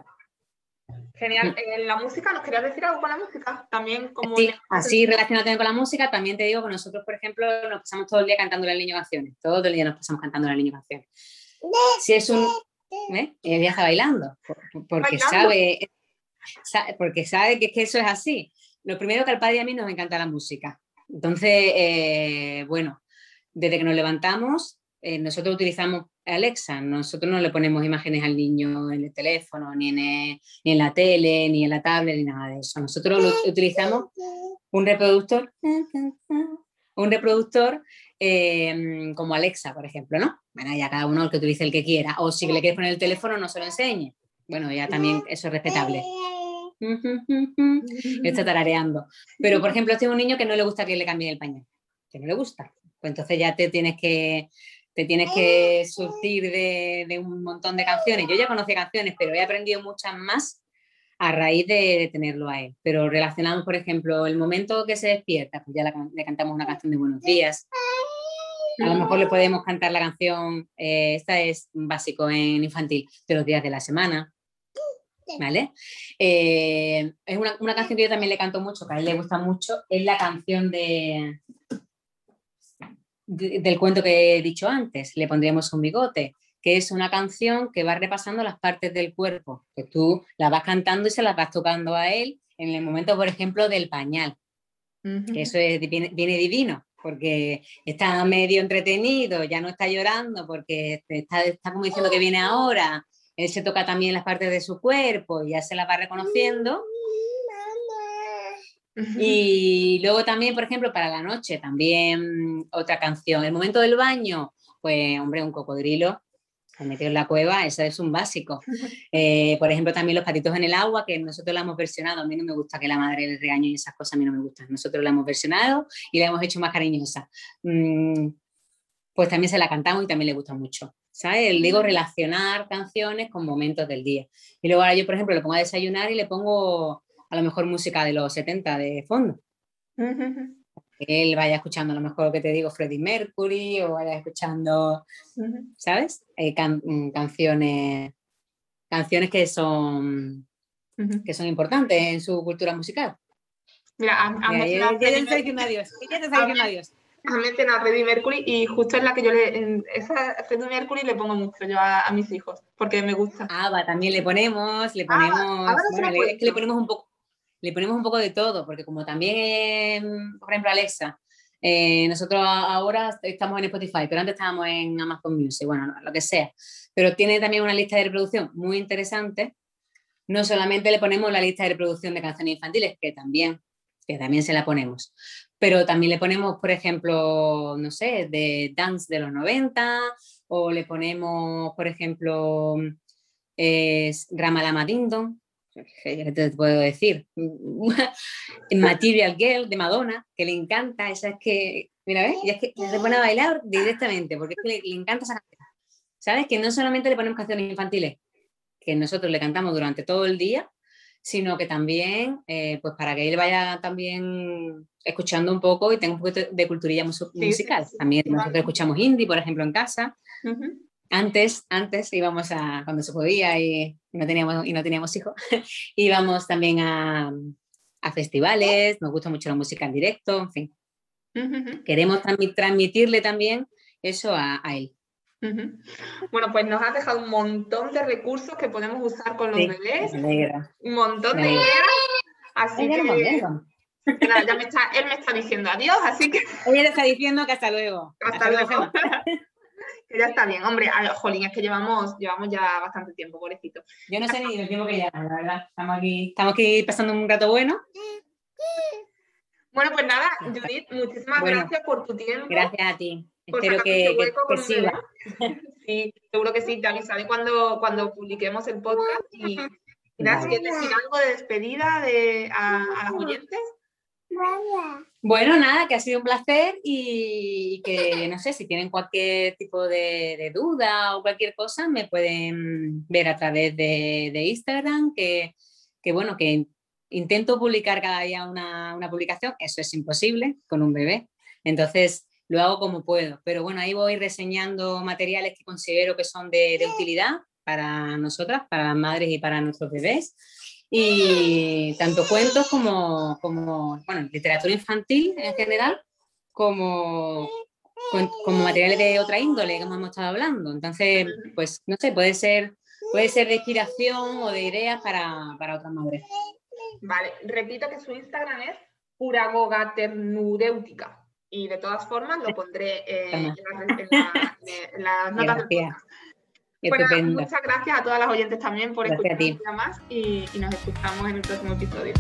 Genial. En la música, ¿nos querías decir algo con la música? También como... Sí, así relacionado con la música, también te digo que nosotros, por ejemplo, nos pasamos todo el día cantando al niño canciones. Todo el día nos pasamos cantando al niño canciones. Si es un... ¿eh? Ella está bailando, porque sabe, porque sabe que, que, eso es así. Lo primero que al padre y a mí nos encanta la música. Entonces, eh, bueno, desde que nos levantamos, eh, nosotros utilizamos Alexa, nosotros no le ponemos imágenes al niño en el teléfono, ni en, ni en la tele, ni en la tablet, ni nada de eso. Nosotros utilizamos un reproductor, un reproductor eh, como Alexa, por ejemplo, ¿no? Bueno, ya cada uno el que utilice el que quiera. O si le quieres poner el teléfono, no se lo enseñe. Bueno, ya también eso es respetable. Está tarareando. Pero, por ejemplo, este es un niño que no le gusta que le cambie el pañal. Que no le gusta. Pues entonces ya te tienes que te tienes que surtir de, un montón de canciones. Yo ya conocía canciones, pero he aprendido muchas más a raíz de, tenerlo a él. Pero relacionamos, por ejemplo, el momento que se despierta, pues ya le cantamos una canción de buenos días. A lo mejor le podemos cantar la canción, eh, esta es básico en infantil, de los días de la semana. ¿Vale? Eh, es una, una, canción que yo también le canto mucho, que a él le gusta mucho, es la canción de, del cuento que he dicho antes, le pondríamos un bigote, que es una canción que va repasando las partes del cuerpo, que tú la vas cantando y se las vas tocando a él en el momento, por ejemplo, del pañal. que eso es, viene, divino, porque está medio entretenido, ya no está llorando, porque está, está como diciendo que viene ahora, él se toca también las partes de su cuerpo y ya se las va reconociendo y luego también, por ejemplo, para la noche, también otra canción. El momento del baño, pues, hombre, un cocodrilo metido en la cueva, eso es un básico. Eh, por ejemplo, también los patitos en el agua, que nosotros la hemos versionado. A mí no me gusta que la madre le regañe y esas cosas, a mí no me gustan. Nosotros la hemos versionado y la hemos hecho más cariñosa. Mm, pues también se la cantamos y también le gusta mucho. ¿Sabes? Digo, relacionar canciones con momentos del día. Y luego ahora yo, por ejemplo, le pongo a desayunar y le pongo a lo mejor música de los 70 de fondo. Que él vaya escuchando a lo mejor lo que te digo, Freddie Mercury, o vaya escuchando, ¿sabes? Eh, mm, canciones, canciones que son, que son importantes en su cultura musical. Mira, a, a ya, te está diciendo adiós. Ya te está diciendo adiós. Ha mencionado a Freddie Mercury y justo es la que yo le. Esa Freddie Mercury le pongo mucho yo a, mis hijos porque me gusta. Ah, va, también le ponemos, le ponemos. bueno, le, le, ponemos un poco, le ponemos un poco de todo, porque como también, por ejemplo, Alexa, eh, nosotros ahora estamos en Spotify, pero antes estábamos en Amazon Music, bueno, lo que sea. Pero tiene también una lista de reproducción muy interesante. No solamente le ponemos la lista de reproducción de canciones infantiles, que también, que también se la ponemos, pero también le ponemos, por ejemplo, no sé, de dance de los 90, o le ponemos, por ejemplo, Ramalama Dindon, ¿qué te puedo decir? Material Girl de Madonna, que le encanta, esa es que, mira, ¿ves? Y es que se pone a bailar directamente, porque es que le, encanta esa canción. ¿Sabes? Que no solamente le ponemos canciones infantiles, que nosotros le cantamos durante todo el día, sino que también, eh, pues para que él vaya también escuchando un poco y tenga un poco de culturilla musical. También nosotros escuchamos indie, por ejemplo, en casa. Antes, antes íbamos a, cuando se podía y no teníamos, y no teníamos hijos, íbamos también a, a, festivales, nos gusta mucho la música en directo, en fin. Queremos transmitirle también eso a, a él. Bueno, pues nos has dejado un montón de recursos que podemos usar con los bebés. Un montón de ideas. Así que. ya me está, él me está diciendo adiós, así que. Ella le está diciendo que hasta luego. Hasta, luego. ya está bien. Hombre, jolín, es que llevamos, llevamos ya bastante tiempo, pobrecito. Yo no sé ni el tiempo que llevamos, la verdad. Estamos aquí, estamos aquí pasando un rato bueno. Bueno, pues nada, Judith, muchísimas gracias por tu tiempo. Gracias a ti. Espero que, que, siga. Sí, seguro que sí. Te avisaré cuando, cuando publiquemos el podcast. Y, gracias. ¿quieres decir algo de despedida de, a, a los oyentes? Bueno, nada, que ha sido un placer y que, no sé, si tienen cualquier tipo de, duda o cualquier cosa, me pueden ver a través de, Instagram, que, bueno, que intento publicar cada día una, publicación, eso es imposible con un bebé, Entonces, lo hago como puedo. Pero bueno, ahí voy reseñando materiales que considero que son de, de utilidad para nosotras, para las madres y para nuestros bebés. Y tanto cuentos como, como bueno, literatura infantil en general, como, como materiales de otra índole que hemos estado hablando. Entonces, pues no sé, puede ser, puede ser de inspiración o de ideas para, para otras madres. Vale, repito que su Instagram es puragoga ternudéutica y de todas formas lo pondré eh, en, las notas del muchas gracias a todas las oyentes también por escucharnos más y, y nos escuchamos en el próximo episodio.